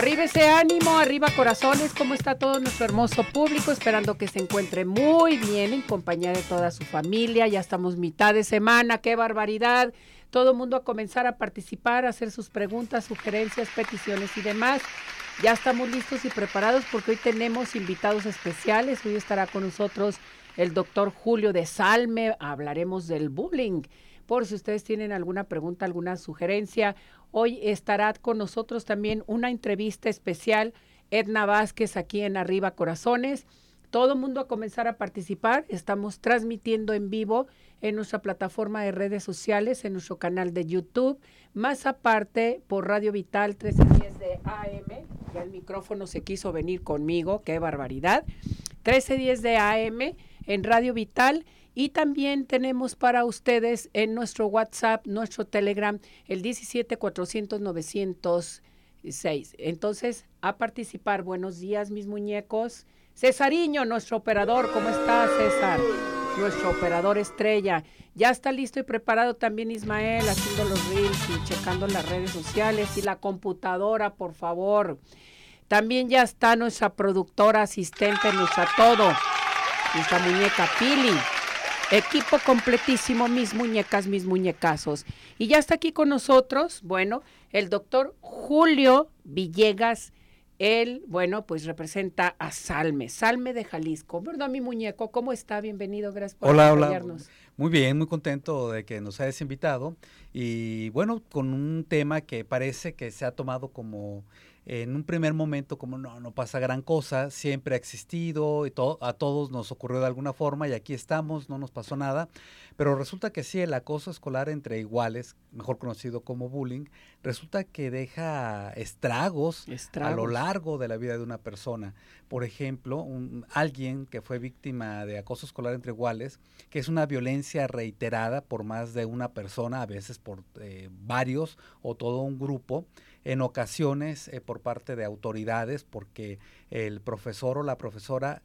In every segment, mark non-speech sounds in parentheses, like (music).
Arriba ese ánimo, arriba corazones, ¿cómo está todo nuestro hermoso público? Esperando que se encuentre muy bien en compañía de toda su familia. Ya estamos mitad de semana, qué barbaridad. Todo mundo a comenzar a participar, a hacer sus preguntas, sugerencias, peticiones y demás. Ya estamos listos y preparados porque hoy tenemos invitados especiales. Hoy estará con nosotros el doctor Julio de Salme. Hablaremos del bullying. Por si ustedes tienen alguna pregunta, alguna sugerencia Hoy estará con nosotros también una entrevista especial, Edna Vázquez, aquí en Arriba Corazones. Todo el mundo a comenzar a participar. Estamos transmitiendo en vivo en nuestra plataforma de redes sociales, en nuestro canal de YouTube, más aparte por Radio Vital 1310 de AM. Ya el micrófono se quiso venir conmigo, qué barbaridad. 1310 de AM en Radio Vital y también tenemos para ustedes en nuestro WhatsApp, nuestro Telegram, el 17 400 906. Entonces, a participar. Buenos días, mis muñecos. Cesariño, nuestro operador, ¿cómo está César? Nuestro operador estrella. Ya está listo y preparado también Ismael haciendo los reels y checando las redes sociales y la computadora, por favor. También ya está nuestra productora asistente, nuestra todo, nuestra muñeca Pili. Equipo completísimo, mis muñecas, mis muñecazos. Y ya está aquí con nosotros, bueno, el doctor Julio Villegas. Él, bueno, pues representa a Salme, Salme de Jalisco. ¿Verdad, mi muñeco? ¿Cómo está? Bienvenido, gracias por hola, acompañarnos. Hola. Muy bien, muy contento de que nos hayas invitado. Y bueno, con un tema que parece que se ha tomado como en un primer momento como no, no pasa gran cosa, siempre ha existido y todo, a todos nos ocurrió de alguna forma y aquí estamos, no nos pasó nada, pero resulta que sí, el acoso escolar entre iguales, mejor conocido como bullying, resulta que deja estragos, a lo largo de la vida de una persona. Por ejemplo, un, alguien que fue víctima de acoso escolar entre iguales, que es una violencia reiterada por más de una persona, a veces por eh, varios o todo un grupo, en ocasiones eh, por parte de autoridades, porque el profesor o la profesora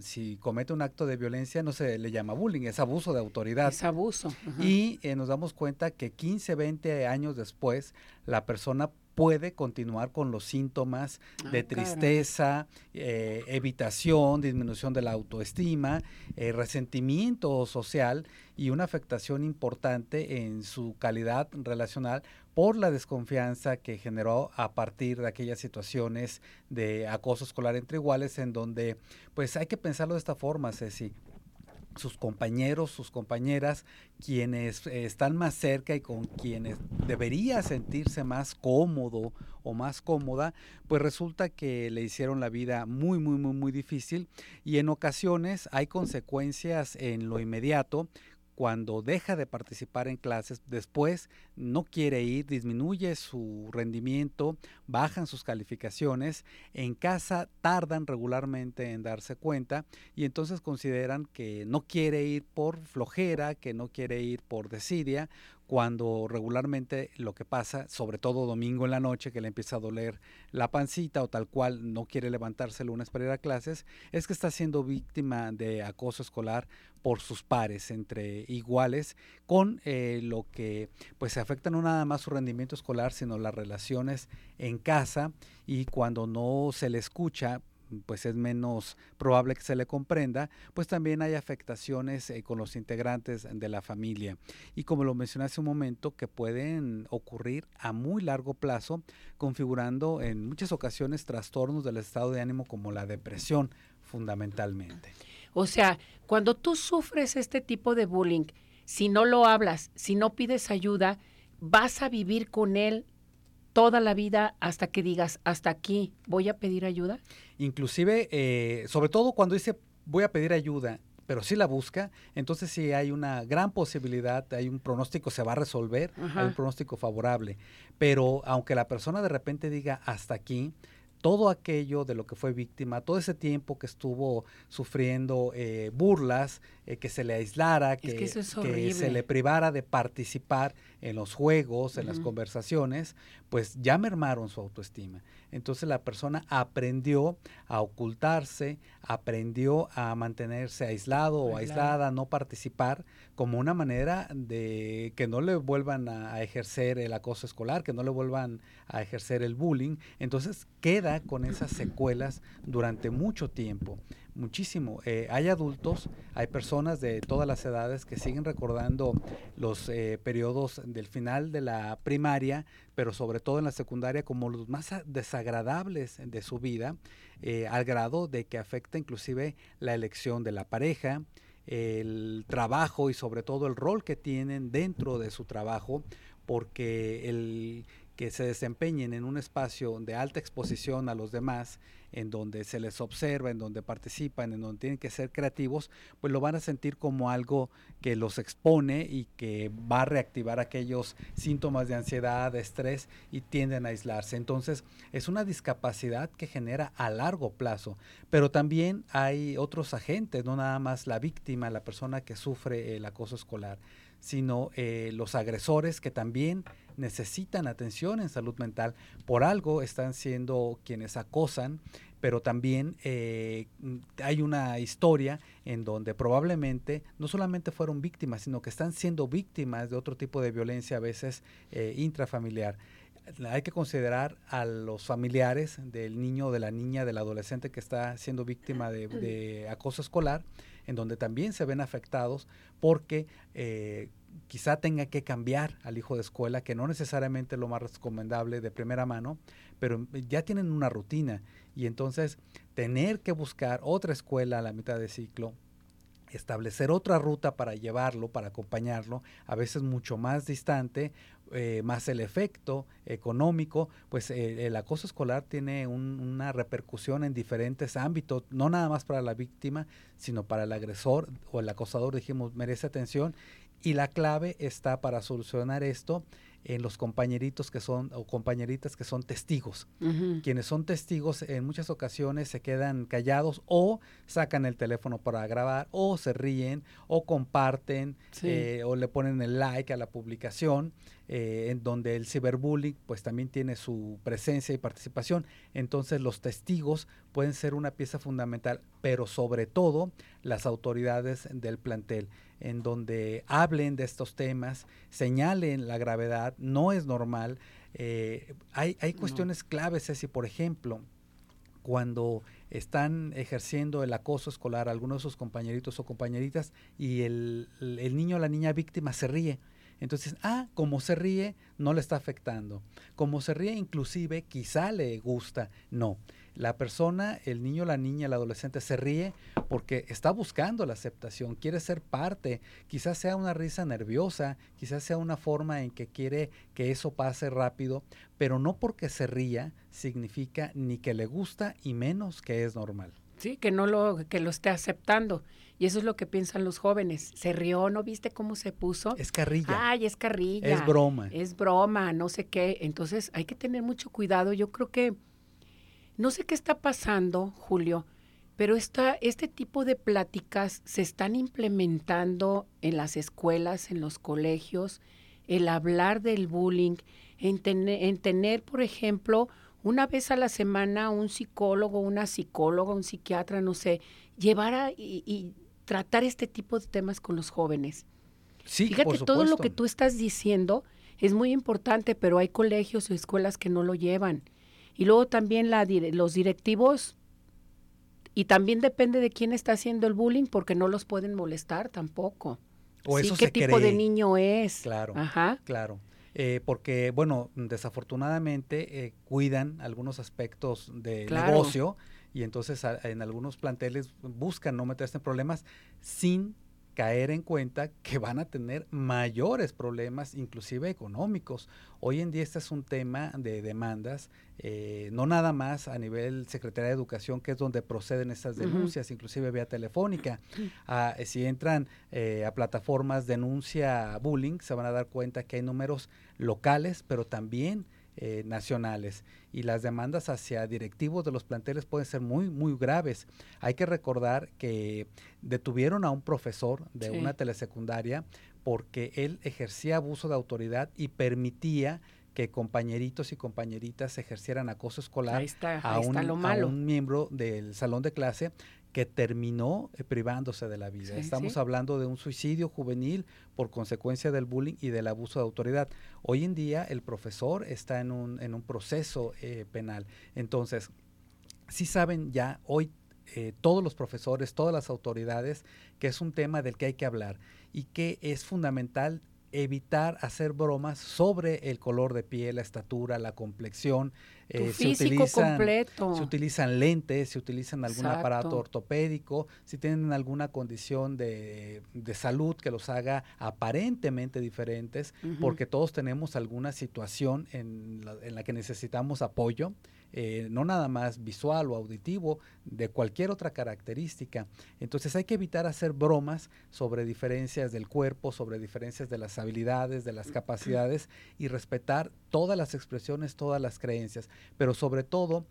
si comete un acto de violencia no se le llama bullying, es abuso de autoridad. Es abuso. Y eh, nos damos cuenta que 15, 20 años después la persona puede continuar con los síntomas ah, de tristeza, eh, evitación, disminución de la autoestima, eh, resentimiento social y una afectación importante en su calidad relacional por la desconfianza que generó a partir de aquellas situaciones de acoso escolar entre iguales en donde pues hay que pensarlo de esta forma, Ceci, sus compañeros, sus compañeras, quienes eh, están más cerca y con quienes debería sentirse más cómodo o más cómoda, pues resulta que le hicieron la vida muy, muy, muy, muy difícil y en ocasiones hay consecuencias en lo inmediato cuando deja de participar en clases, después no quiere ir, disminuye su rendimiento, bajan sus calificaciones, en casa tardan regularmente en darse cuenta y entonces consideran que no quiere ir por flojera, que no quiere ir por desidia cuando regularmente lo que pasa, sobre todo domingo en la noche, que le empieza a doler la pancita o tal cual no quiere levantarse el lunes para ir a clases, es que está siendo víctima de acoso escolar por sus pares entre iguales, con eh, lo que pues afecta no nada más su rendimiento escolar, sino las relaciones en casa y cuando no se le escucha, pues es menos probable que se le comprenda, pues también hay afectaciones eh, con los integrantes de la familia. Y como lo mencioné hace un momento, que pueden ocurrir a muy largo plazo, configurando en muchas ocasiones trastornos del estado de ánimo como la depresión fundamentalmente. O sea, cuando tú sufres este tipo de bullying, si no lo hablas, si no pides ayuda, vas a vivir con él toda la vida hasta que digas, hasta aquí, voy a pedir ayuda? Inclusive, eh, sobre todo cuando dice, voy a pedir ayuda, pero si la busca, entonces sí hay una gran posibilidad, hay un pronóstico, se va a resolver, hay un pronóstico favorable. Pero aunque la persona de repente diga, hasta aquí, todo aquello de lo que fue víctima, todo ese tiempo que estuvo sufriendo eh, burlas, eh, que se le aislara, que, se le privara de participar en los juegos, en las conversaciones, pues ya mermaron su autoestima. Entonces la persona aprendió a ocultarse, aprendió a mantenerse aislado o aislada, no participar, como una manera de que no le vuelvan a, ejercer el acoso escolar, que no le vuelvan a ejercer el bullying. Entonces queda con esas secuelas durante mucho tiempo muchísimo. Eh, hay adultos, hay personas de todas las edades que siguen recordando los eh, periodos del final de la primaria, pero sobre todo en la secundaria como los más desagradables de su vida, eh, al grado de que afecta inclusive la elección de la pareja, el trabajo y sobre todo el rol que tienen dentro de su trabajo, porque el que se desempeñen en un espacio de alta exposición a los demás, en donde se les observa, en donde participan, en donde tienen que ser creativos, pues lo van a sentir como algo que los expone y que va a reactivar aquellos síntomas de ansiedad, de estrés y tienden a aislarse. Entonces, es una discapacidad que genera a largo plazo, pero también hay otros agentes, no nada más la víctima, la persona que sufre el acoso escolar, sino eh, los agresores que también necesitan atención en salud mental. Por algo están siendo quienes acosan, pero también eh, hay una historia en donde probablemente no solamente fueron víctimas, sino que están siendo víctimas de otro tipo de violencia a veces eh, intrafamiliar. Hay que considerar a los familiares del niño, de la niña, del adolescente que está siendo víctima de, acoso escolar, en donde también se ven afectados porque eh, quizá tenga que cambiar al hijo de escuela, que no necesariamente es lo más recomendable de primera mano, pero ya tienen una rutina. Y entonces tener que buscar otra escuela a la mitad de ciclo, establecer otra ruta para llevarlo, para acompañarlo, a veces mucho más distante, eh, más el efecto económico, pues eh, el acoso escolar tiene una repercusión en diferentes ámbitos, no nada más para la víctima, sino para el agresor o el acosador, dijimos, merece atención. Y la clave está para solucionar esto en los compañeritos que son o compañeritas que son testigos. Quienes son testigos en muchas ocasiones se quedan callados o sacan el teléfono para grabar o se ríen o comparten eh, o le ponen el like a la publicación eh, en donde el ciberbullying pues también tiene su presencia y participación. Entonces los testigos pueden ser una pieza fundamental, pero sobre todo las autoridades del plantel en donde hablen de estos temas, señalen la gravedad, no es normal. Eh, hay, hay cuestiones claves, Ceci, por ejemplo, cuando están ejerciendo el acoso escolar algunos de sus compañeritos o compañeritas y el, el niño o la niña víctima se ríe. Entonces, ah, como se ríe, no le está afectando. Como se ríe, inclusive, quizá le gusta. No. La persona, el niño, la niña, el adolescente se ríe porque está buscando la aceptación, quiere ser parte, quizás sea una risa nerviosa, quizás sea una forma en que quiere que eso pase rápido, pero no porque se ría significa ni que le gusta y menos que es normal. Sí, que no lo que lo esté aceptando. Y eso es lo que piensan los jóvenes. Se rió, ¿no viste cómo se puso? Es carrilla. Ay, es carrilla. Es broma. Es broma, no sé qué. Entonces hay que tener mucho cuidado. Yo creo que no sé qué está pasando, Julio, pero esta, este tipo de pláticas se están implementando en las escuelas, en los colegios, el hablar del bullying, en, en tener, por ejemplo, una vez a la semana un psicólogo, una psicóloga, un psiquiatra, no sé, llevar a, y, tratar este tipo de temas con los jóvenes. Sí, Fíjate, todo lo que tú estás diciendo es muy importante, pero hay colegios o escuelas que no lo llevan. Y luego también la, los directivos, y también depende de quién está haciendo el bullying, porque no los pueden molestar tampoco. O sí, ¿Qué tipo de niño es? Claro, Ajá. claro. Eh, porque, bueno, desafortunadamente eh, cuidan algunos aspectos del negocio y entonces en algunos planteles buscan no meterse en problemas sin caer en cuenta que van a tener mayores problemas, inclusive económicos. Hoy en día este es un tema de demandas, eh, no nada más a nivel Secretaría de Educación, que es donde proceden estas denuncias, inclusive vía telefónica. Ah, si entran eh, a plataformas denuncia bullying, se van a dar cuenta que hay números locales, pero también eh, nacionales y las demandas hacia directivos de los planteles pueden ser muy, muy graves. Hay que recordar que detuvieron a un profesor de una telesecundaria porque él ejercía abuso de autoridad y permitía que compañeritos y compañeritas ejercieran acoso escolar a, un, a, un, miembro del salón de clase que terminó eh, privándose de la vida. Estamos hablando de un suicidio juvenil por consecuencia del bullying y del abuso de autoridad. Hoy en día el profesor está en un, en un proceso eh, penal. Entonces, sí saben ya hoy eh, todos los profesores, todas las autoridades, que es un tema del que hay que hablar y que es fundamental evitar hacer bromas sobre el color de piel, la estatura, la complexión. Eh, se, utilizan, completo. se utilizan lentes, se utilizan algún aparato ortopédico, si tienen alguna condición de, de salud que los haga aparentemente diferentes, porque todos tenemos alguna situación en la, en la que necesitamos apoyo. Eh, no nada más visual o auditivo, de cualquier otra característica. Entonces hay que evitar hacer bromas sobre diferencias del cuerpo, sobre diferencias de las habilidades, de las capacidades y respetar todas las expresiones, todas las creencias, pero sobre todo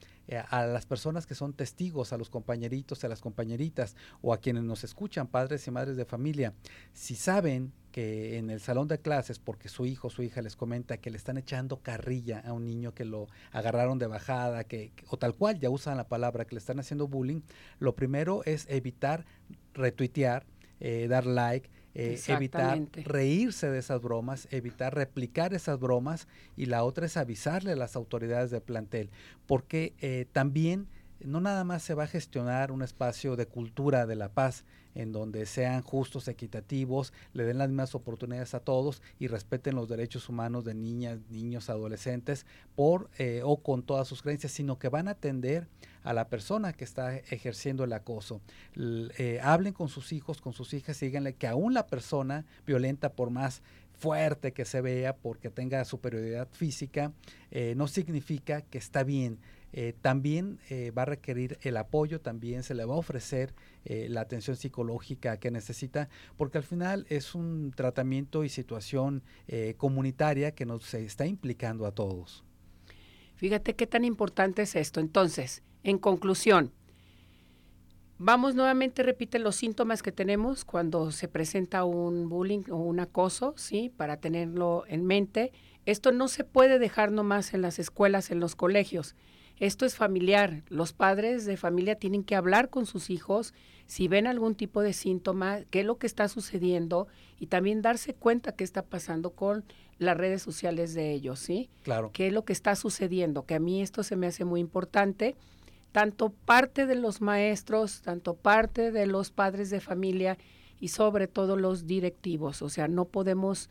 a las personas que son testigos, a los compañeritos, a las compañeritas o a quienes nos escuchan, padres y madres de familia, si saben que en el salón de clases, porque su hijo o su hija les comenta que le están echando carrilla a un niño que lo agarraron de bajada, que, o tal cual ya usan la palabra, que le están haciendo bullying, lo primero es evitar retuitear, eh, dar like, eh, evitar reírse de esas bromas, evitar replicar esas bromas y la otra es avisarle a las autoridades del plantel, porque eh, también no nada más se va a gestionar un espacio de cultura de la paz en donde sean justos, equitativos, le den las mismas oportunidades a todos y respeten los derechos humanos de niñas, niños, adolescentes por eh, o con todas sus creencias, sino que van a atender a la persona que está ejerciendo el acoso. Eh, hablen con sus hijos, con sus hijas y díganle que aún la persona violenta, por más fuerte que se vea, porque tenga superioridad física, eh, no significa que está bien. Eh, también eh, va a requerir el apoyo, también se le va a ofrecer eh, la atención psicológica que necesita, porque al final es un tratamiento y situación comunitaria que nos está implicando a todos. Fíjate qué tan importante es esto. Entonces, en conclusión, vamos nuevamente, repite los síntomas que tenemos cuando se presenta un bullying o un acoso, ¿sí? Para tenerlo en mente. Esto no se puede dejar nomás en las escuelas, en los colegios esto es familiar. Los padres de familia tienen que hablar con sus hijos si ven algún tipo de síntoma, qué es lo que está sucediendo y también darse cuenta qué está pasando con las redes sociales de ellos, ¿sí? Claro. ¿Qué es lo que está sucediendo? Que a mí esto se me hace muy importante. Tanto parte de los maestros, tanto parte de los padres de familia y sobre todo los directivos. O sea, no podemos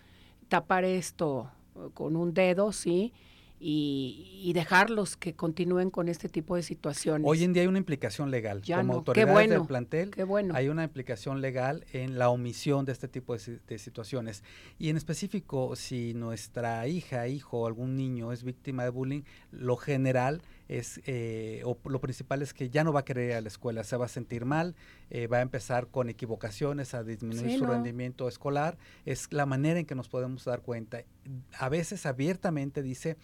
tapar esto con un dedo, ¿sí? Y, dejarlos que continúen con este tipo de situaciones. Hoy en día hay una implicación legal. Como autoridades del plantel, hay una implicación legal en la omisión de este tipo de, situaciones. Y en específico, si nuestra hija, hijo o algún niño es víctima de bullying, lo general es, eh, o lo principal es que ya no va a querer ir a la escuela, se va a sentir mal, eh, va a empezar con equivocaciones, a disminuir su rendimiento escolar. Es la manera en que nos podemos dar cuenta. A veces abiertamente dice,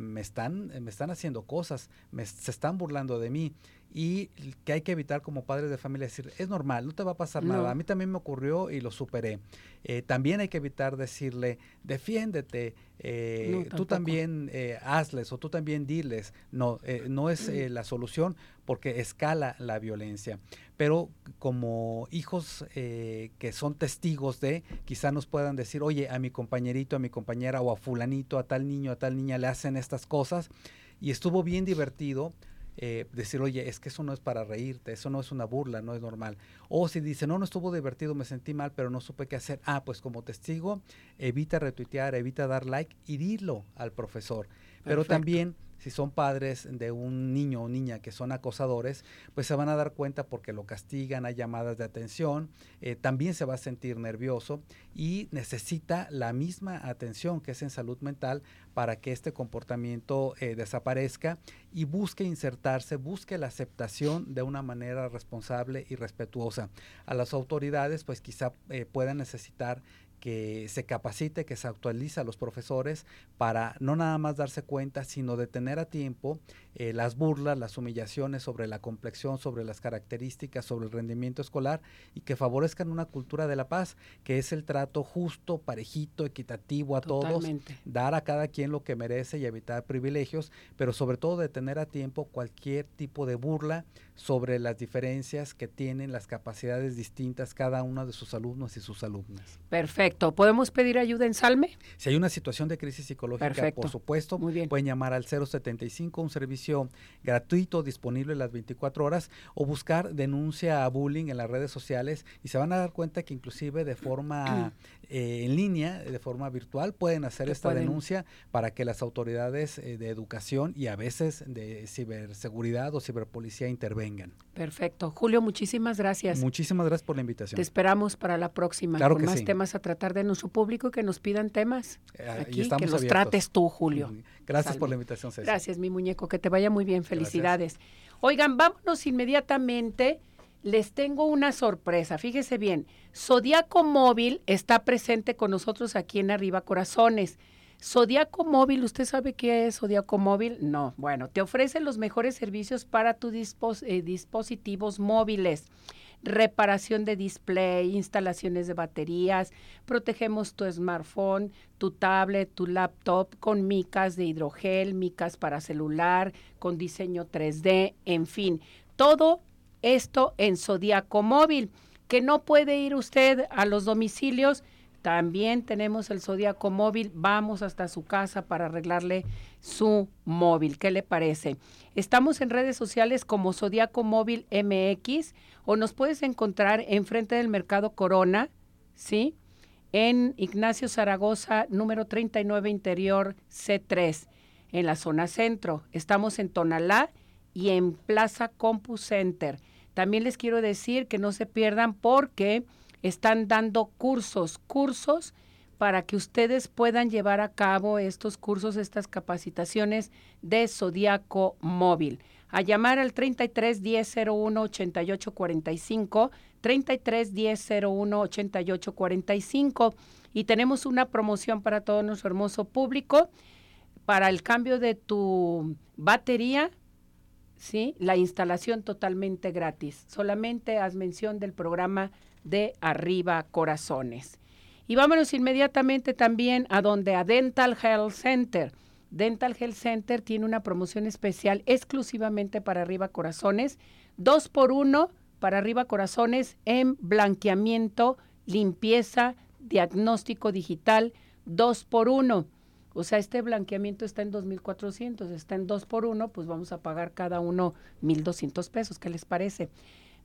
me están, me están haciendo cosas, me, se están burlando de mí y que hay que evitar como padres de familia decir, es normal, no te va a pasar nada, a mí también me ocurrió y lo superé. Eh, también hay que evitar decirle, defiéndete, eh, tú también eh, hazles o tú también diles, no, no es la solución porque escala la violencia. Pero como hijos que son testigos de, quizá nos puedan decir, oye, a mi compañerito, a mi compañera o a fulanito, a tal niño, a tal niña le hacen estas cosas y estuvo bien divertido, eh, decir, oye, es que eso no es para reírte, eso no es una burla, no es normal. O si dice, no, no estuvo divertido, me sentí mal, pero no supe qué hacer. Ah, pues como testigo, evita retuitear, evita dar like y dilo al profesor. Pero también si son padres de un niño o niña que son acosadores, pues se van a dar cuenta porque lo castigan, hay llamadas de atención, eh, también se va a sentir nervioso y necesita la misma atención que es en salud mental para que este comportamiento eh, desaparezca y busque insertarse, busque la aceptación de una manera responsable y respetuosa. A las autoridades, pues quizá eh, puedan necesitar que se capacite, que se actualice a los profesores para no nada más darse cuenta, sino detener a tiempo eh, las burlas, las humillaciones sobre la complexión, sobre las características, sobre el rendimiento escolar y que favorezcan una cultura de la paz, que es el trato justo, parejito, equitativo a todos, dar a cada quien lo que merece y evitar privilegios, pero sobre todo detener a tiempo cualquier tipo de burla sobre las diferencias que tienen las capacidades distintas cada uno de sus alumnos y sus alumnas. Perfecto. ¿Podemos pedir ayuda en Salme? Si hay una situación de crisis psicológica, por supuesto, pueden llamar al 075, un servicio gratuito disponible las 24 horas, o buscar denuncia a bullying en las redes sociales y se van a dar cuenta que inclusive de forma (clears throat) eh, en línea, de forma virtual, pueden hacer esta denuncia para que las autoridades eh, de educación y a veces de ciberseguridad o ciberpolicía intervengan. Perfecto. Julio, muchísimas gracias. Muchísimas gracias por la invitación. Te esperamos para la próxima claro con más temas a tratar de nuestro público que nos pidan temas. Eh, aquí, que los trates tú, Julio. Gracias por la invitación, César. Gracias, mi muñeco. Que te vaya muy bien. Felicidades. Oigan, vámonos inmediatamente. Les tengo una sorpresa. Fíjese bien. Zodiaco Móvil está presente con nosotros aquí en Arriba Corazones. Zodiaco Móvil, ¿usted sabe qué es Zodiaco Móvil? No. Bueno, te ofrece los mejores servicios para tus eh, dispositivos móviles. Reparación de display, instalaciones de baterías, protegemos tu smartphone, tu tablet, tu laptop con micas de hidrogel, micas para celular, con diseño 3D, en fin, todo esto en Zodiaco Móvil, que no puede ir usted a los domicilios también tenemos el Zodíaco móvil. Vamos hasta su casa para arreglarle su móvil. ¿Qué le parece? Estamos en redes sociales como Zodíaco Móvil MX o nos puedes encontrar enfrente del Mercado Corona, ¿sí? En Ignacio Zaragoza, número 39 Interior C3, en la zona centro. Estamos en Tonalá y en Plaza Compu Center. También les quiero decir que no se pierdan porque están dando cursos, cursos para que ustedes puedan llevar a cabo estos cursos, estas capacitaciones de Zodiaco Móvil. A llamar al 33 10 01 88 45, 33 10 01 88 45. Y tenemos una promoción para todo nuestro hermoso público. Para el cambio de tu batería, ¿sí? la instalación totalmente gratis. Solamente haz mención del programa de Arriba Corazones. Y vámonos inmediatamente también a donde a Dental Health Center. Dental Health Center tiene una promoción especial exclusivamente para Arriba Corazones, dos por uno para Arriba Corazones en blanqueamiento, limpieza, diagnóstico digital, dos por uno. O sea, este blanqueamiento está en 2.400, está en dos por uno, pues vamos a pagar cada uno 1.200 pesos. ¿Qué les parece?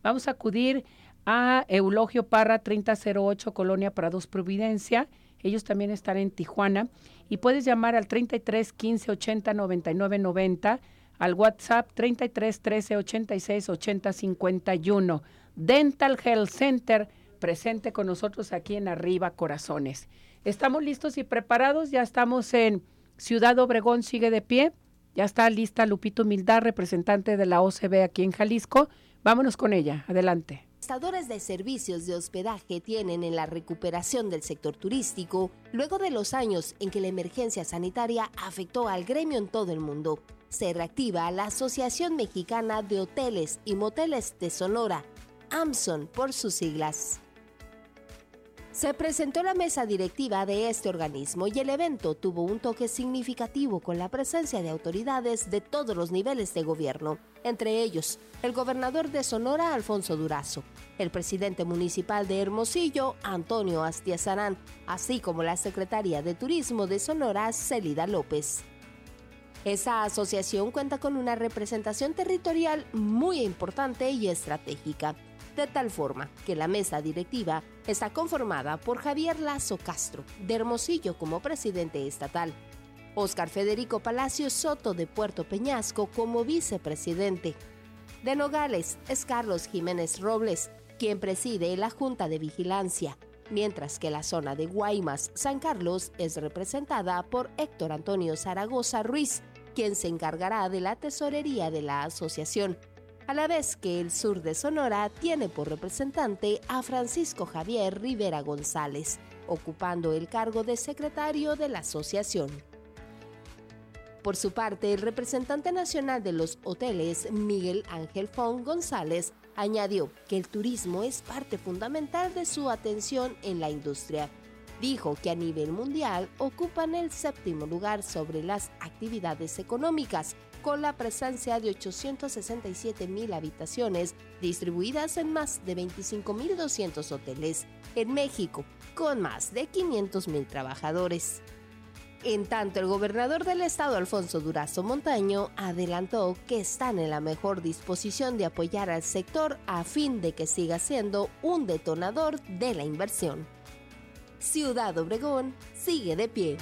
Vamos a acudir a Eulogio Parra 3008 Colonia Prados Providencia. Ellos también están en Tijuana y puedes llamar al 33 15 80 99 90 al WhatsApp 33 13 86 80 51. Dental Health Center presente con nosotros aquí en Arriba Corazones. Estamos listos y preparados, ya estamos en Ciudad Obregón, sigue de pie. Ya está lista Lupito Humildad, representante de la OCB aquí en Jalisco. Vámonos con ella. Adelante prestadores de servicios de hospedaje tienen en la recuperación del sector turístico luego de los años en que la emergencia sanitaria afectó al gremio en todo el mundo. Se reactiva la Asociación Mexicana de Hoteles y Moteles de Sonora, AMSON por sus siglas. Se presentó la mesa directiva de este organismo y el evento tuvo un toque significativo con la presencia de autoridades de todos los niveles de gobierno, entre ellos el gobernador de Sonora, Alfonso Durazo, el presidente municipal de Hermosillo, Antonio Astiazarán, así como la secretaria de Turismo de Sonora, Celida López. Esa asociación cuenta con una representación territorial muy importante y estratégica de tal forma que la mesa directiva está conformada por Javier Lazo Castro, de Hermosillo como presidente estatal, Óscar Federico Palacio Soto de Puerto Peñasco como vicepresidente. De Nogales es Carlos Jiménez Robles, quien preside la Junta de Vigilancia, mientras que la zona de Guaymas, San Carlos, es representada por Héctor Antonio Zaragoza Ruiz, quien se encargará de la tesorería de la asociación. A la vez que el sur de Sonora tiene por representante a Francisco Javier Rivera González, ocupando el cargo de secretario de la asociación. Por su parte, el representante nacional de los hoteles, Miguel Ángel Fon González, añadió que el turismo es parte fundamental de su atención en la industria. Dijo que a nivel mundial ocupan el séptimo lugar sobre las actividades económicas, con la presencia de 867 mil habitaciones distribuidas en más de 25.200 hoteles en México, con más de 500 mil trabajadores. En tanto, el gobernador del estado, Alfonso Durazo Montaño, adelantó que están en la mejor disposición de apoyar al sector a fin de que siga siendo un detonador de la inversión. Ciudad Obregón sigue de pie.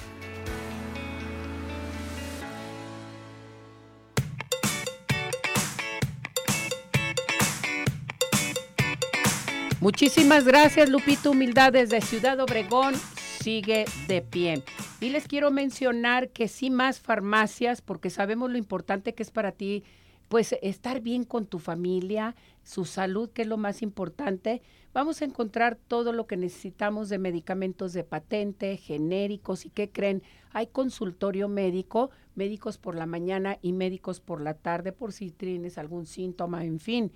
Muchísimas gracias, Lupito Humildad desde Ciudad Obregón sigue de pie. Y les quiero mencionar que sí más farmacias, porque sabemos lo importante que es para ti, pues estar bien con tu familia, su salud, que es lo más importante. Vamos a encontrar todo lo que necesitamos de medicamentos de patente, genéricos y qué creen. Hay consultorio médico, médicos por la mañana y médicos por la tarde por si tienes algún síntoma, en fin.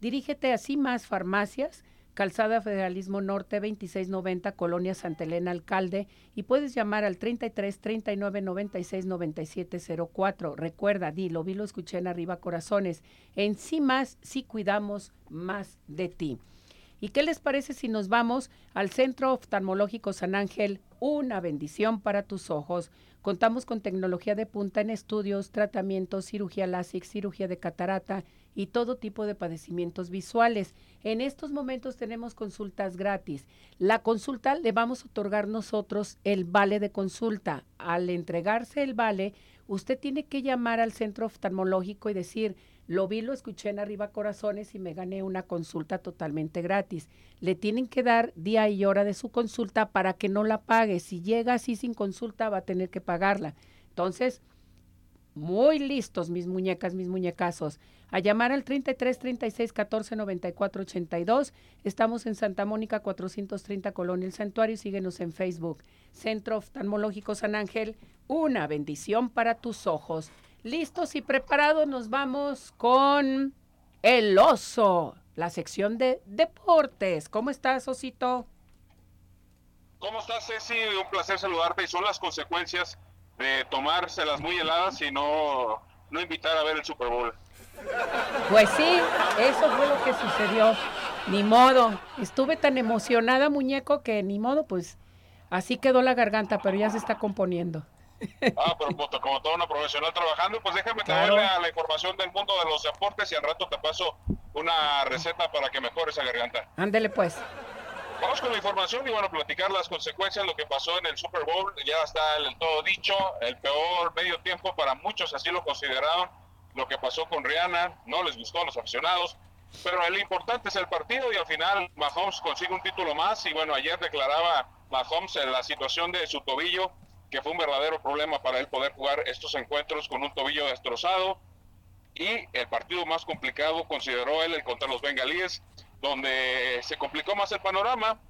Dirígete a más farmacias Calzada Federalismo Norte 2690, Colonia Santa Elena Alcalde, y puedes llamar al 33 39 96 97 04. Recuerda, dilo, vi lo escuché en arriba corazones. En sí más, sí cuidamos más de ti. ¿Y qué les parece si nos vamos al Centro Oftalmológico San Ángel? Una bendición para tus ojos. Contamos con tecnología de punta en estudios, tratamientos, cirugía láser, cirugía de catarata y todo tipo de padecimientos visuales. En estos momentos tenemos consultas gratis. La consulta le vamos a otorgar nosotros el vale de consulta. Al entregarse el vale, usted tiene que llamar al centro oftalmológico y decir, lo vi, lo escuché en Arriba Corazones y me gané una consulta totalmente gratis. Le tienen que dar día y hora de su consulta para que no la pague. Si llega así sin consulta, va a tener que pagarla. Entonces, muy listos mis muñecas, mis muñecazos. A llamar al 33 36 14 94 82. Estamos en Santa Mónica 430 Colonia El Santuario. Síguenos en Facebook. Centro Oftalmológico San Ángel. Una bendición para tus ojos. Listos y preparados, nos vamos con el oso, la sección de deportes. ¿Cómo estás, Osito? ¿Cómo estás, Ceci? Un placer saludarte. Y son las consecuencias de tomárselas muy heladas y no, no invitar a ver el Super Bowl. Pues sí, eso fue lo que sucedió. Ni modo. Estuve tan emocionada, muñeco, que ni modo, pues así quedó la garganta, pero ya se está componiendo. Ah, pero pues, como toda una profesional trabajando, pues déjame traerle a la información del mundo de los deportes y al rato te paso una receta para que mejore esa garganta. Ándele pues. Vamos con la información y bueno, platicar las consecuencias, lo que pasó en el Super Bowl. Ya está el todo dicho, el peor medio tiempo para muchos, así lo consideraron. Lo que pasó con Rihanna, no les gustó a los aficionados. Pero el importante es el partido y al final Mahomes consigue un título más. Y bueno, ayer declaraba Mahomes en la situación de su tobillo, que fue un verdadero problema para él poder jugar estos encuentros con un tobillo destrozado. Y el partido más complicado consideró él el contra los bengalíes donde se complicó más el panorama,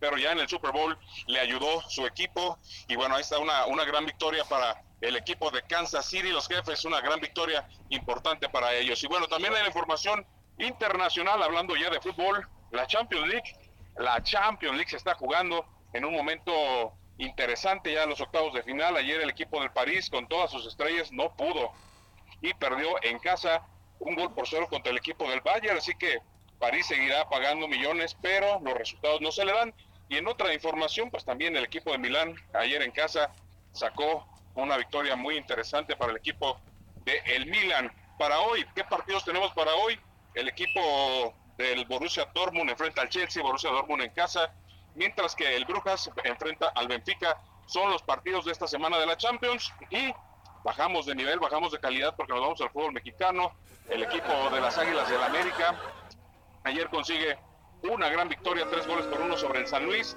pero ya en el Super Bowl le ayudó su equipo y bueno, ahí está una, una gran victoria para el equipo de Kansas City, los jefes, una gran victoria importante para ellos. Y bueno, también hay la información internacional, hablando ya de fútbol, la Champions League, la Champions League se está jugando en un momento interesante ya en los octavos de final. Ayer el equipo del París con todas sus estrellas no pudo y perdió en casa un gol por cero contra el equipo del Bayern, así que París seguirá pagando millones, pero los resultados no se le dan. Y en otra información, pues también el equipo de Milán ayer en casa sacó una victoria muy interesante para el equipo de el Milan. Para hoy, ¿qué partidos tenemos para hoy? El equipo del Borussia Dortmund enfrenta al Chelsea, Borussia Dortmund en casa, mientras que el Brujas enfrenta al Benfica. Son los partidos de esta semana de la Champions y bajamos de nivel, bajamos de calidad porque nos vamos al fútbol mexicano. El equipo de las Águilas del América Ayer consigue una gran victoria, tres goles por uno sobre el San Luis.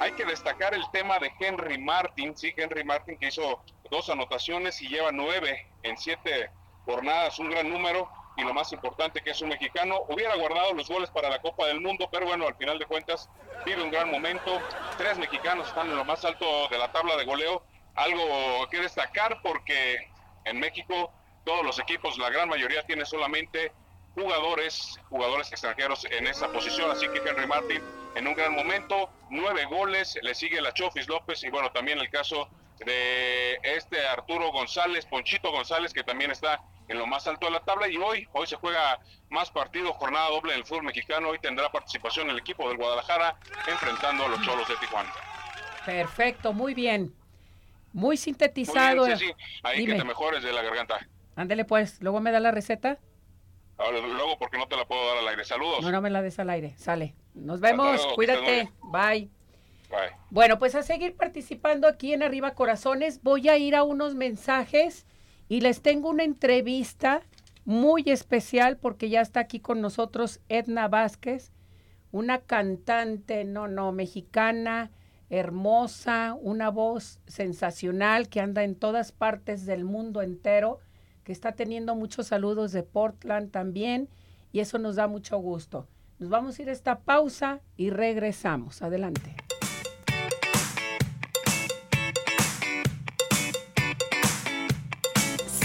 Hay que destacar el tema de Henry Martin, sí, Henry Martin que hizo dos anotaciones y lleva nueve en siete jornadas, un gran número. y lo más importante que es un mexicano, hubiera guardado los goles para la Copa del Mundo, pero bueno, al final de cuentas vive un gran momento. Tres mexicanos están en lo más alto de la tabla de goleo, algo que destacar porque en México todos los equipos, la gran mayoría tiene solamente jugadores, jugadores extranjeros en esa posición, así que Henry Martin en un gran momento, nueve goles, le sigue la Chofis López y bueno, también el caso de este Arturo González, Ponchito González, que también está en lo más alto de la tabla y hoy, hoy se juega más partido, jornada doble en el fútbol mexicano, hoy tendrá participación el equipo del Guadalajara enfrentando a los Cholos de Tijuana. Perfecto, muy bien. Muy sintetizado. sí, sí. Ahí que te mejores de la garganta. Ándele pues, luego me da la receta. Luego porque no te la puedo dar al aire. Saludos. No, no me la des al aire. Sale. Nos vemos. Cuídate. Bye. Bye. Bueno, pues a seguir participando aquí en Arriba Corazones. Voy a ir a unos mensajes y les tengo una entrevista muy especial porque ya está aquí con nosotros Edna Vázquez, una cantante, no, no, mexicana, hermosa, una voz sensacional que anda en todas partes del mundo entero que está teniendo muchos saludos de Portland también y eso nos da mucho gusto. Nos vamos a ir a esta pausa y regresamos. Adelante.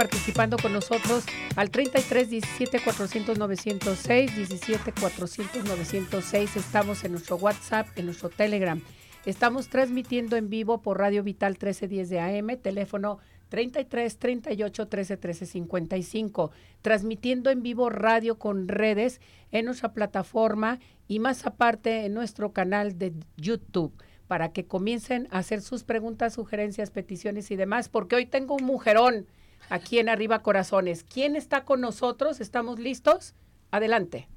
Participando con nosotros al 33 17 400 906, 17 400 906. Estamos en nuestro WhatsApp, en nuestro Telegram. Estamos transmitiendo en vivo por Radio Vital 1310 de AM, teléfono 33 38 13 13 55, transmitiendo en vivo radio con redes en nuestra plataforma y más aparte en nuestro canal de YouTube para que comiencen a hacer sus preguntas, sugerencias, peticiones y demás, porque hoy tengo un mujerón aquí en Arriba Corazones. ¿Quién está con nosotros? ¿Estamos listos? Adelante.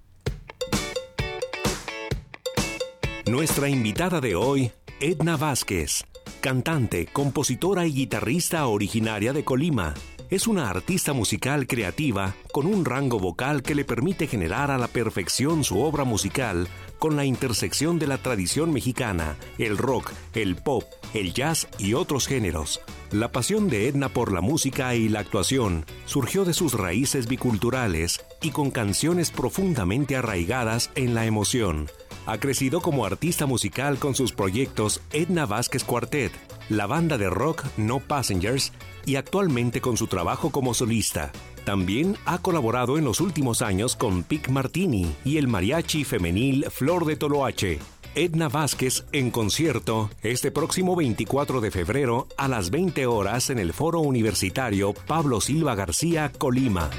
Nuestra invitada de hoy, Edna Vázquez, cantante, compositora y guitarrista originaria de Colima. Es una artista musical creativa con un rango vocal que le permite generar a la perfección su obra musical con la intersección de la tradición mexicana, el rock, el pop, el jazz y otros géneros. La pasión de Edna por la música y la actuación surgió de sus raíces biculturales y con canciones profundamente arraigadas en la emoción. Ha crecido como artista musical con sus proyectos Edna Vázquez Quartet, la banda de rock No Passengers y actualmente con su trabajo como solista. También ha colaborado en los últimos años con Pic Martini y el mariachi femenil Flor de Toloache. Edna Vázquez en concierto este próximo 24 de febrero a las 20 horas en el Foro Universitario Pablo Silva García, Colima.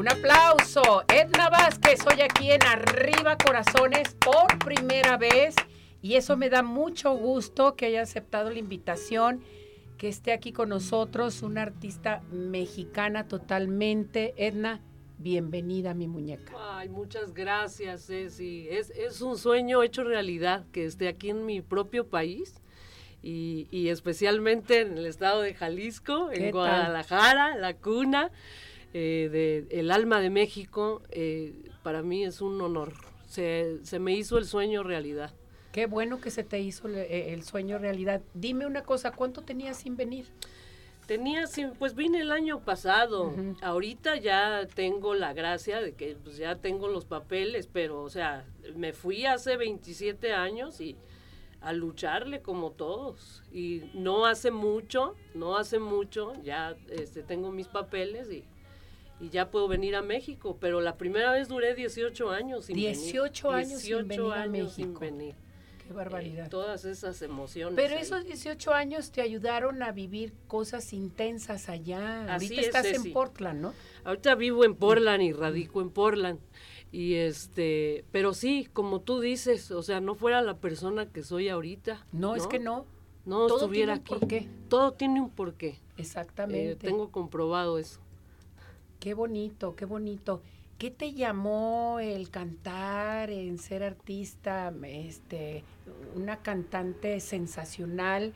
Un aplauso. Edna Vázquez, hoy aquí en Arriba Corazones por primera vez. Y eso me da mucho gusto que haya aceptado la invitación, que esté aquí con nosotros, una artista mexicana totalmente. Edna, bienvenida mi muñeca. Ay, muchas gracias, Ceci. Es, es un sueño hecho realidad que esté aquí en mi propio país. Y, y especialmente en el estado de Jalisco, en Guadalajara, la cuna eh, de el alma de México, eh, para mí es un honor. Se, se, me hizo el sueño realidad. Qué bueno que se te hizo el, eh, el sueño realidad. Dime una cosa, ¿cuánto tenías sin venir? Tenía, pues vine el año pasado. Uh -huh. Ahorita ya tengo la gracia de que pues, ya tengo los papeles, pero, o sea, me fui hace 27 años y a lucharle como todos. Y no hace mucho, no hace mucho, ya este, tengo mis papeles y y ya puedo venir a México, pero la primera vez duré 18 años sin 18 venir. años 18 sin venir a México. sin venir. Qué barbaridad. Eh, todas esas emociones. Pero ahí. esos 18 años te ayudaron a vivir cosas intensas allá. Así Ahorita es, estás Ceci. en Portland, ¿no? Ahorita vivo en Portland y radico en Portland. Y este, pero sí, como tú dices, o sea, no fuera la persona que soy ahorita. No, es que no. No Todo estuviera tiene un aquí. porqué. Todo tiene un porqué. Exactamente. Eh, tengo comprobado eso. Qué bonito, qué bonito. ¿Qué te llamó el cantar, en ser artista, este, una cantante sensacional?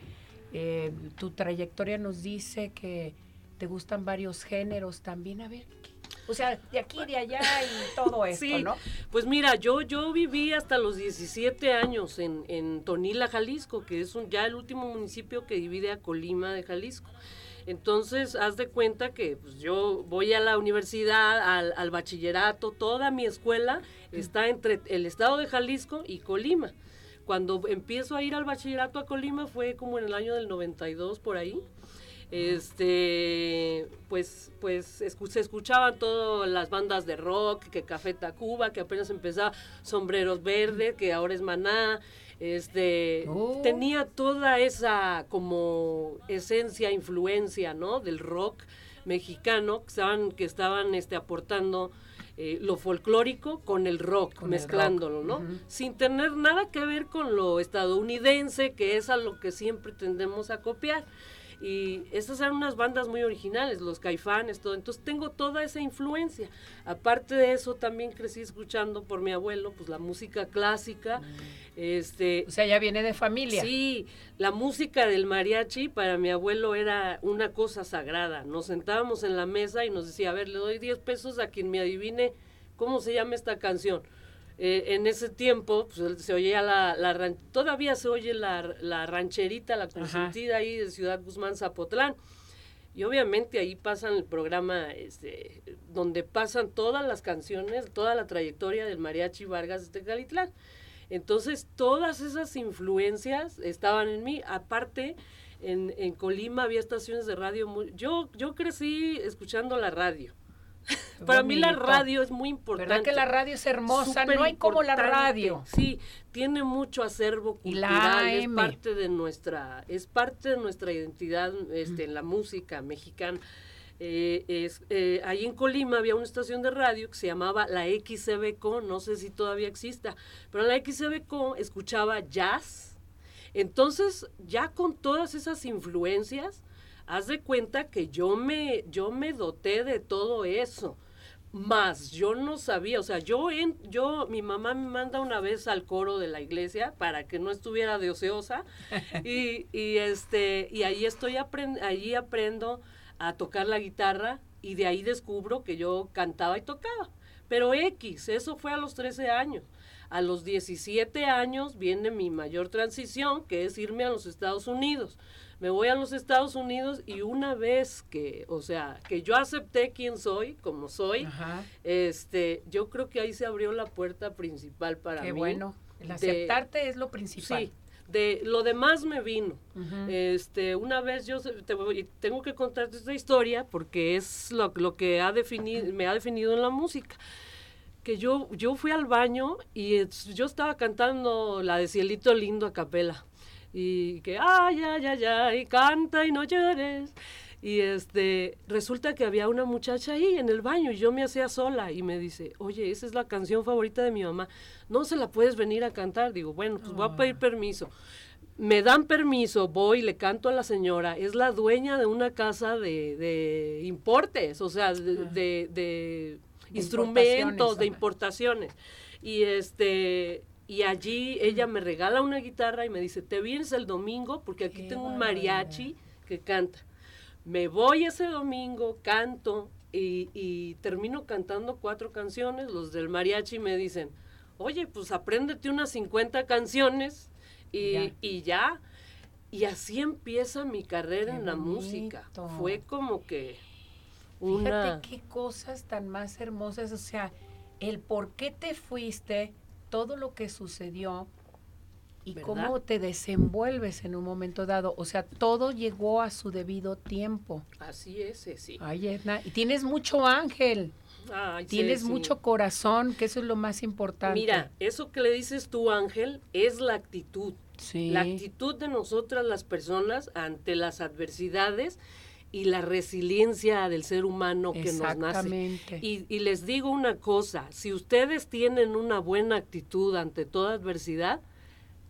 Eh, tu trayectoria nos dice que te gustan varios géneros también. A ver, ¿qué? o sea, de aquí, de allá y todo (laughs) esto, Sí, ¿no? Pues mira, yo, yo viví hasta los 17 años en, en Tonila, Jalisco, que es un, ya el último municipio que divide a Colima de Jalisco. Entonces, haz de cuenta que pues, yo voy a la universidad, al, al bachillerato, toda mi escuela está entre el estado de Jalisco y Colima. Cuando empiezo a ir al bachillerato a Colima fue como en el año del 92 por ahí. Este, pues, pues escu se escuchaban todas las bandas de rock, que Café Tacuba, que apenas empezaba Sombreros Verdes, que ahora es Maná, este Oh. tenía toda esa como esencia, influencia, ¿no? Del rock mexicano que estaban, que estaban este, aportando eh, lo folclórico con el rock, Con el mezclándolo, rock, ¿no? Sin tener nada que ver con lo estadounidense, que es a lo que siempre tendemos a copiar. Y estas eran unas bandas muy originales, los caifanes, todo. Entonces tengo toda esa influencia. Aparte de eso, también crecí escuchando por mi abuelo, pues la música clásica. Este, O sea, ya viene de familia. Sí, la música del mariachi para mi abuelo era una cosa sagrada. Nos sentábamos en la mesa y nos decía, a ver, le doy 10 pesos a quien me adivine cómo se llama esta canción. Eh, en ese tiempo pues, se oía la, la ran- todavía se oye la, la rancherita, la consentida ahí de Ciudad Guzmán, Zapotlán. Y obviamente ahí pasan el programa este, donde pasan todas las canciones, toda la trayectoria del mariachi Vargas de Tecalitlán. Entonces, todas esas influencias estaban en mí. Aparte, en, en Colima había estaciones de radio. Muy, yo, yo crecí escuchando la radio. Para mí la radio es muy importante. ¿Verdad que la radio es hermosa? no hay como la radio. Sí, tiene mucho acervo cultural, es parte de nuestra, es parte de nuestra identidad este, en la música mexicana. Eh, es, eh, ahí en Colima había una estación de radio que se llamaba la XCBCO, no sé si todavía exista, pero la XCBCO escuchaba jazz. Entonces, ya con todas esas influencias, haz de cuenta que yo me, yo me doté de todo eso. Más yo no sabía, o sea, yo, en, yo, mi mamá me manda una vez al coro de la iglesia para que no estuviera de ociosa (laughs) y, y este, y ahí estoy, aprend allí aprendo a tocar la guitarra y de ahí descubro que yo cantaba y tocaba. Pero X, eso fue a los 13 años. A los 17 años viene mi mayor transición, que es irme a los Estados Unidos me voy a los Estados Unidos y una vez que, o sea, que yo acepté quién soy, como soy, este, yo creo que ahí se abrió la puerta principal para Qué mí. bueno, el aceptarte es lo principal. Sí, de lo demás me vino. Este, una vez yo te tengo que contarte esta historia porque es lo, lo que ha definido, me ha definido en la música que yo, yo fui al baño y yo estaba cantando la de Cielito Lindo a capela y que ay, ay, ay, ay, canta y no llores. Y este, resulta que había una muchacha ahí en el baño y yo me hacía sola y me dice, oye, esa es la canción favorita de mi mamá, no se la puedes venir a cantar. Digo, bueno, pues voy a pedir permiso. Me dan permiso, voy, le canto a la señora, es la dueña de una casa de, de importes, o sea, de, de instrumentos, de importaciones. Y este, y allí ella me regala una guitarra y me dice, te vienes el domingo porque aquí tengo un mariachi que canta. Me voy ese domingo, canto y, termino cantando cuatro canciones. Los del mariachi me dicen, oye, pues apréndete unas 50 canciones y ya. y así empieza mi carrera en la música. Fue como que una... Fíjate qué cosas tan más hermosas, o sea, el por qué te fuiste todo lo que sucedió y cómo te desenvuelves en un momento dado. O sea, todo llegó a su debido tiempo. Así es, sí. Ay, Edna, y tienes mucho ángel. tienes mucho corazón, que eso es lo más importante. Mira, eso que le dices tú, Ángel, es la actitud. La actitud de nosotras las personas ante las adversidades y la resiliencia del ser humano que nos nace. Y, y, les digo una cosa, si ustedes tienen una buena actitud ante toda adversidad,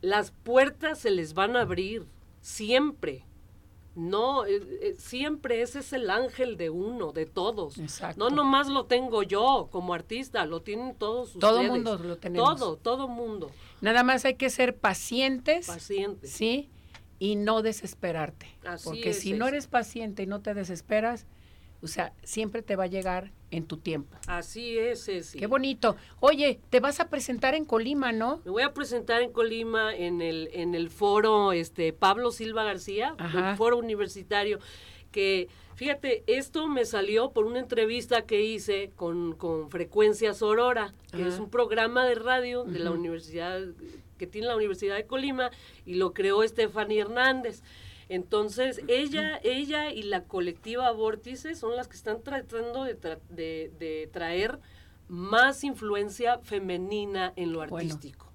las puertas se les van a abrir, siempre. No, eh, eh, siempre ese es el ángel de uno, de todos. No nomás lo tengo yo como artista, lo tienen todos ustedes. Todo mundo lo tenemos. Todo, todo mundo. Nada más hay que ser pacientes. Pacientes. Sí y no desesperarte. porque si no eres paciente y no te desesperas, o sea, siempre te va a llegar en tu tiempo. Así es, sí. Qué bonito. Oye, te vas a presentar en Colima, ¿no? Me voy a presentar en Colima en el en el foro este Pablo Silva García, el foro universitario que fíjate, esto me salió por una entrevista que hice con, con Frecuencias Aurora, que es un programa de radio de la Universidad que tiene la Universidad de Colima y lo creó Estefany Hernández. Entonces, ella, ella y la colectiva Vórtice son las que están tratando de, de, traer más influencia femenina en lo artístico,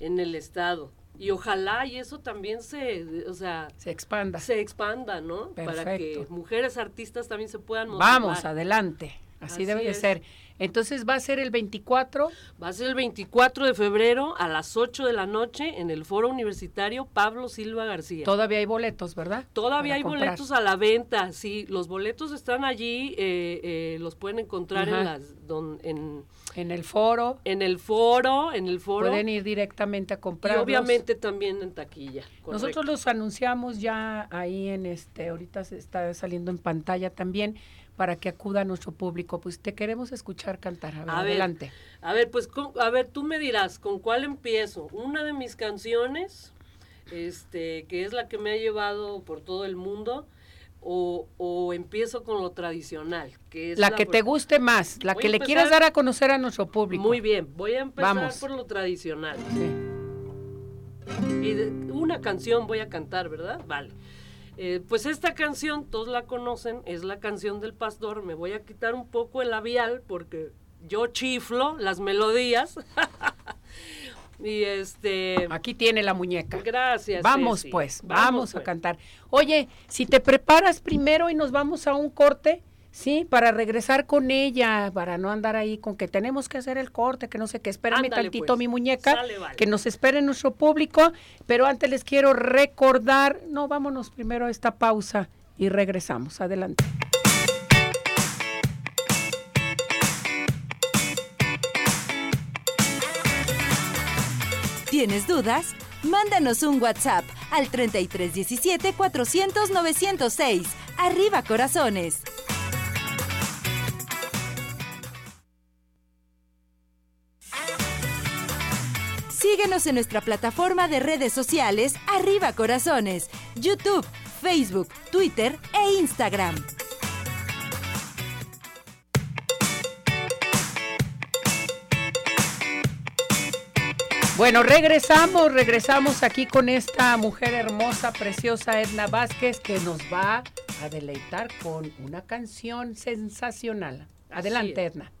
en el Estado. Y ojalá y eso también se, o sea, se expanda. Se expanda, ¿no? Para que mujeres artistas también se puedan motivar. Vamos, adelante. Así, debe de ser. Entonces va a ser el 24. Va a ser el 24 de febrero a las 8 de la noche en el Foro Universitario Pablo Silva García. Todavía hay boletos, ¿verdad? Todavía hay boletos a la venta, sí. Los boletos están allí, eh, eh, los pueden encontrar en las... en, en el foro. En el foro, en el foro. Pueden ir directamente a comprar. Y obviamente también en taquilla. Nosotros los anunciamos ya ahí en este, ahorita se está saliendo en pantalla también para que acuda a nuestro público. Pues te queremos escuchar cantar. A ver, adelante. a ver, pues, a ver, tú me dirás, ¿con cuál empiezo? Una de mis canciones, este, que es la que me ha llevado por todo el mundo, o, o empiezo con lo tradicional, que es la, que te guste más, la que le quieras dar a conocer a nuestro público. Muy bien, voy a empezar por lo tradicional. Y una canción voy a cantar, ¿verdad? Vale. Eh, pues esta canción, todos la conocen, es la canción del pastor. Me voy a quitar un poco el labial porque yo chiflo las melodías. (laughs) y este. Aquí tiene la muñeca. Gracias. Vamos pues, vamos, a pues. cantar. Oye, si te preparas primero y nos vamos a un corte. Sí, para regresar con ella, para no andar ahí con que tenemos que hacer el corte, que no sé qué. Espérame tantito pues. mi muñeca, que nos espere nuestro público, pero antes les quiero recordar, no, vámonos primero a esta pausa y regresamos. Adelante. ¿Tienes dudas? Mándanos un WhatsApp al 3317 400 906. Arriba corazones. Síguenos en nuestra plataforma de redes sociales Arriba Corazones, YouTube, Facebook, Twitter e Instagram. Bueno, regresamos, regresamos aquí con esta mujer hermosa, preciosa Edna Vázquez, que nos va a deleitar con una canción sensacional. Adelante, Edna.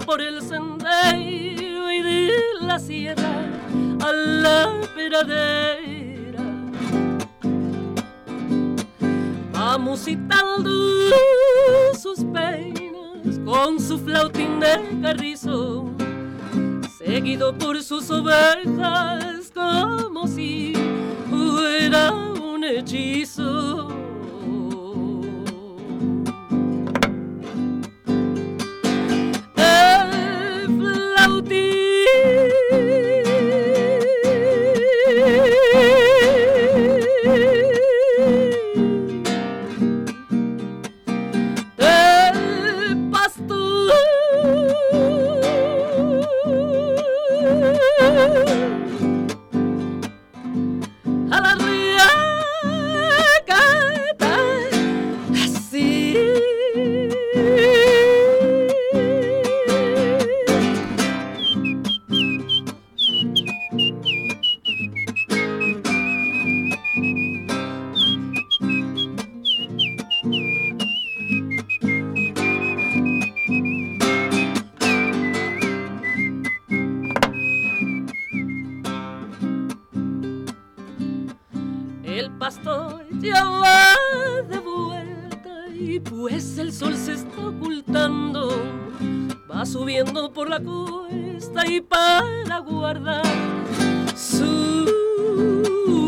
Por el sendero y de la sierra a la peradera. Va musitando sus penas con su flautín de carrizo, seguido por sus ovejas como si fuera Pues el sol se está ocultando, va subiendo por la cuesta y para guardar su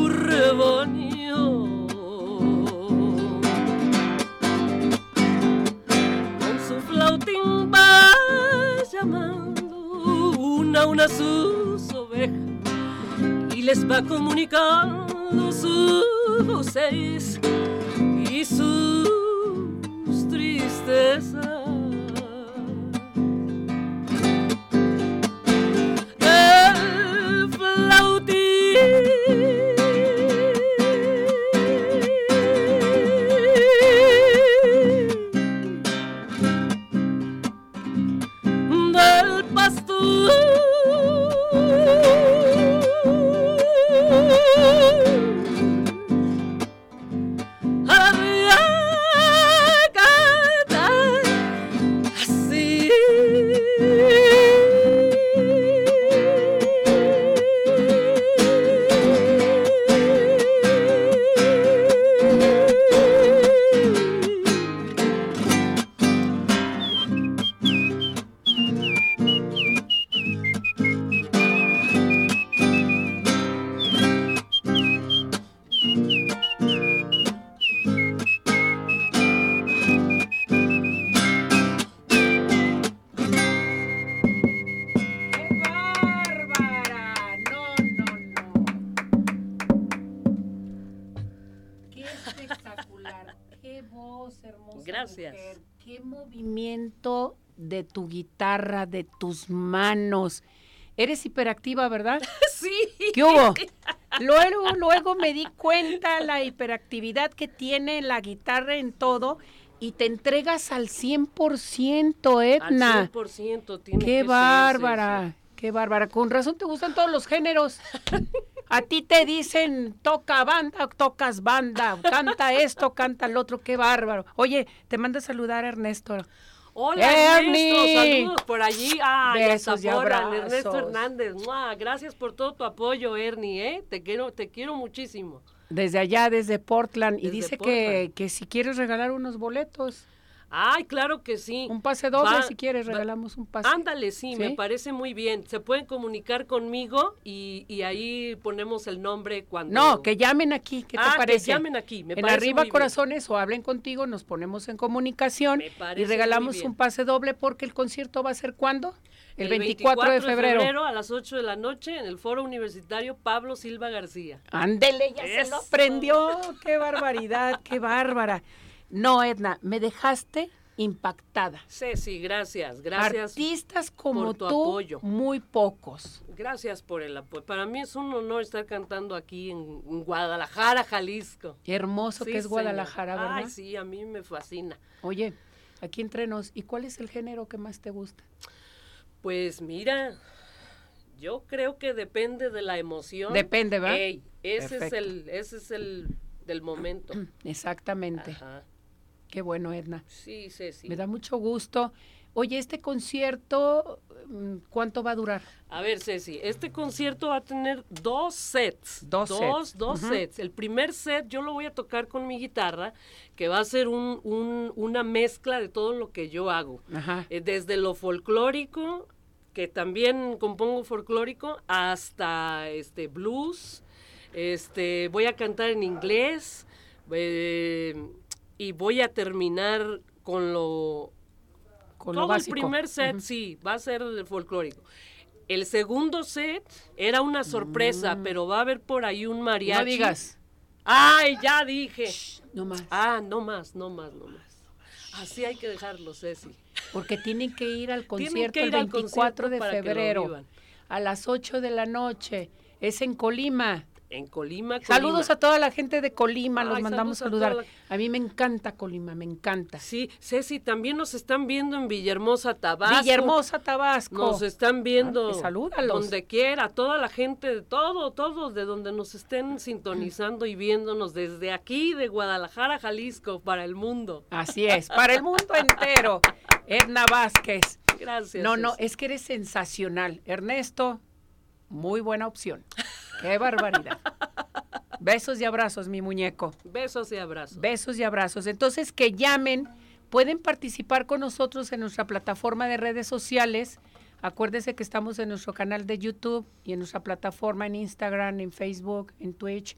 rebaño. Con su flautín va llamando una a una sus ovejas y les va comunicando sus voces y sus listen. Qué movimiento de tu guitarra, de tus manos. Eres hiperactiva, ¿verdad? (laughs) Sí. ¿Qué hubo? Luego, luego me di cuenta la hiperactividad que tiene la guitarra en todo y te entregas al 100%, Edna. Al 100% tiene Qué que ser, bárbara, qué bárbara. Con razón te gustan todos los géneros. (laughs) A ti te dicen toca banda, tocas banda, canta esto, canta el otro, qué bárbaro. Oye, te manda a saludar Ernesto. Hola Ernie. Ernesto, saludos por allí. Ah, Besos y Ernesto abrazos. Hernández. ¡Mua! Gracias por todo tu apoyo, Ernie, ¿eh? Te quiero, te quiero muchísimo. Desde allá, desde Portland. y dice que, que si quieres regalar unos boletos, Ay, claro que sí. un pase doble, Va- si quieres, va- regalamos un pase. Ándale, sí, me ¿Sí? parece muy bien. Se pueden comunicar conmigo y, y ahí ponemos el nombre cuando... No, que llamen aquí, ¿qué te Ah, que parece? llamen aquí, me en parece arriba muy bien. corazones o hablen contigo, nos ponemos en comunicación Me y regalamos bien. un pase doble porque el concierto va a ser ¿cuándo? El, 24, de febrero. a las 8 de la noche en el Foro Universitario Pablo Silva García. Ándele, ya se lo Eso. aprendió. Qué barbaridad, qué bárbara. No, Edna, me dejaste impactada. Ceci, gracias, gracias. Artistas como por tu tú, apoyo. muy pocos. Gracias por el apoyo. Para mí es un honor estar cantando aquí en, en Guadalajara, Jalisco. Qué hermoso Sí, que es señor. Guadalajara, ¿verdad? Ay, sí, a mí me fascina. Oye, aquí entre nos, ¿y cuál es el género que más te gusta? Pues mira, yo creo que depende de la emoción. Depende, ¿va? Ey, ese es el, ese es el del momento. (clears throat) Exactamente. Ajá. Qué bueno, Edna. Sí, Ceci. Me da mucho gusto. Oye, este concierto, mm, ¿cuánto va a durar? A ver, Ceci, este concierto va a tener dos sets. Dos dos, sets. dos sets. El primer set yo lo voy a tocar con mi guitarra, que va a ser un, un- una mezcla de todo lo que yo hago. Ajá. Eh, desde lo folclórico, que también compongo folclórico, hasta este blues. Este, voy a cantar en inglés eh, y voy a terminar con lo Con lo todo básico. el primer set, sí, va a ser el folclórico. El segundo set era una sorpresa, pero va a haber por ahí un mariachi. Mm. No digas. Ay, ya dije. No más. Ah, no más, no más, no más. Así hay que dejarlo, Ceci. Porque tienen que ir al (laughs) concierto el ir al 24 de concierto febrero a las 8 de la noche. Es en Colima. En Colima, Colima. Saludos a toda la gente de Colima, los mandamos a saludar. toda A mí me encanta Colima, me encanta. Sí, Ceci, también nos están viendo en Villahermosa, Tabasco. Villahermosa, Tabasco. Nos están viendo Ah, salúdalos. donde quiera, toda la gente, de todo, todos de donde nos estén sintonizando y viéndonos desde aquí, de Guadalajara, Jalisco, para el mundo. Así es, para el mundo entero. (laughs) Edna Vázquez. Gracias. No, no, es que eres sensacional. Ernesto, muy buena opción. Qué barbaridad. Besos y abrazos, mi muñeco. Besos y abrazos. Besos y abrazos. Entonces, que llamen, pueden participar con nosotros en nuestra plataforma de redes sociales. Acuérdense que estamos en nuestro canal de YouTube y en nuestra plataforma en Instagram, en Facebook, en Twitch,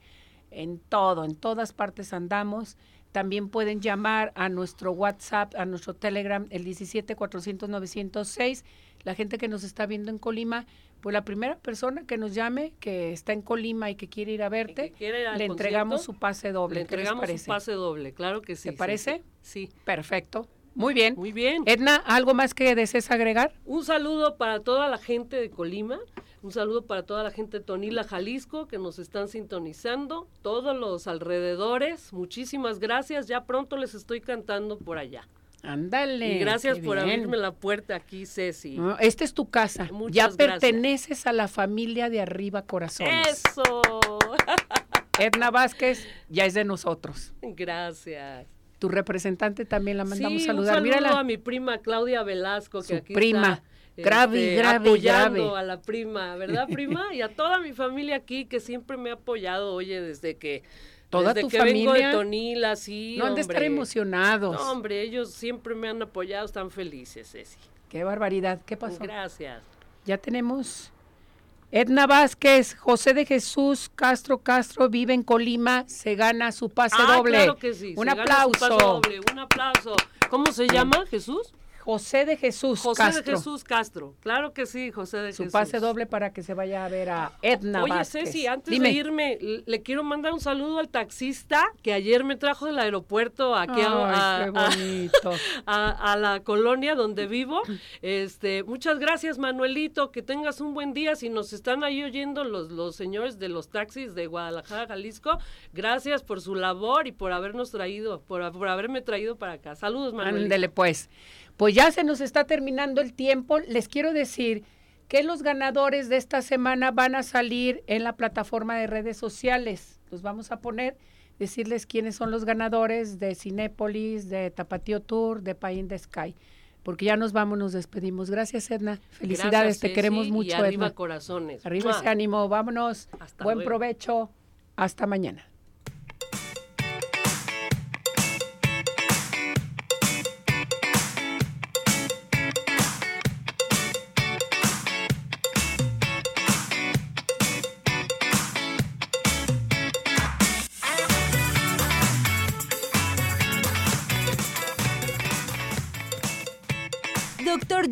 en todo, en todas partes andamos. También pueden llamar a nuestro WhatsApp, a nuestro Telegram, el 17 400 906. La gente que nos está viendo en Colima, pues la primera persona que nos llame, que está en Colima y que quiere ir a verte, ir al le entregamos su pase doble. Le ¿Qué les entregamos un pase doble, claro que sí. ¿Te parece? Sí. Perfecto. Muy bien. Muy bien. Edna, ¿algo más que desees agregar? Un saludo para toda la gente de Colima, un saludo para toda la gente de Tonila, Jalisco, que nos están sintonizando, todos los alrededores, muchísimas gracias, ya pronto les estoy cantando por allá. Ándale. Y gracias por bien. abrirme la puerta aquí, Ceci. No, esta es tu casa. Muchas ya gracias. perteneces a la familia de arriba corazones. Eso. (laughs) Edna Vázquez ya es de nosotros. Gracias. Tu representante también la mandamos sí, saludar. Un saludo Mírala. a mi prima Claudia Velasco, que Su aquí prima. está. Grave, este, grave, apoyando grave. a la prima, ¿verdad, prima? Y a toda mi familia aquí que siempre me ha apoyado, oye, desde que Toda desde tu que vengo de familia. Tonila, sí, no han de estar emocionados. No, hombre, ellos siempre me han apoyado, están felices, Ceci. Qué barbaridad. ¿Qué pasó? Gracias. Ya tenemos. Edna Vázquez, José de Jesús Castro Castro vive en Colima, se gana su pase Ah, doble. claro que sí. Un se gana su aplauso. pase doble, un aplauso. ¿Cómo se llama, Jesús? José de Jesús José Castro. de Jesús Castro. Claro que sí, José de Su Jesús. pase doble para que se vaya a ver a Edna Oye, Vázquez. Ceci, antes Dime. de irme, le quiero mandar un saludo al taxista que ayer me trajo del aeropuerto aquí a, Ay, qué a- a- bonito. (laughs) a- a la colonia donde vivo. Este, muchas gracias, Manuelito, que tengas un buen día. Si nos están ahí oyendo los, los señores de los taxis de Guadalajara, Jalisco, gracias por su labor y por habernos traído, por, por haberme traído para acá. Saludos, Manuelito. Ándele pues. Pues ya se nos está terminando el tiempo. Les quiero decir que los ganadores de esta semana van a salir en la plataforma de redes sociales. Los vamos a poner, decirles quiénes son los ganadores de Cinépolis, de Tapatío Tour, de Pain de Sky. Porque ya nos vamos, nos despedimos. Gracias, Edna. Felicidades, Gracias, te queremos y mucho, arriba Edna. corazones. Arriba ¡Mua! ese ánimo, vámonos. Hasta Buen luego. provecho. Hasta mañana.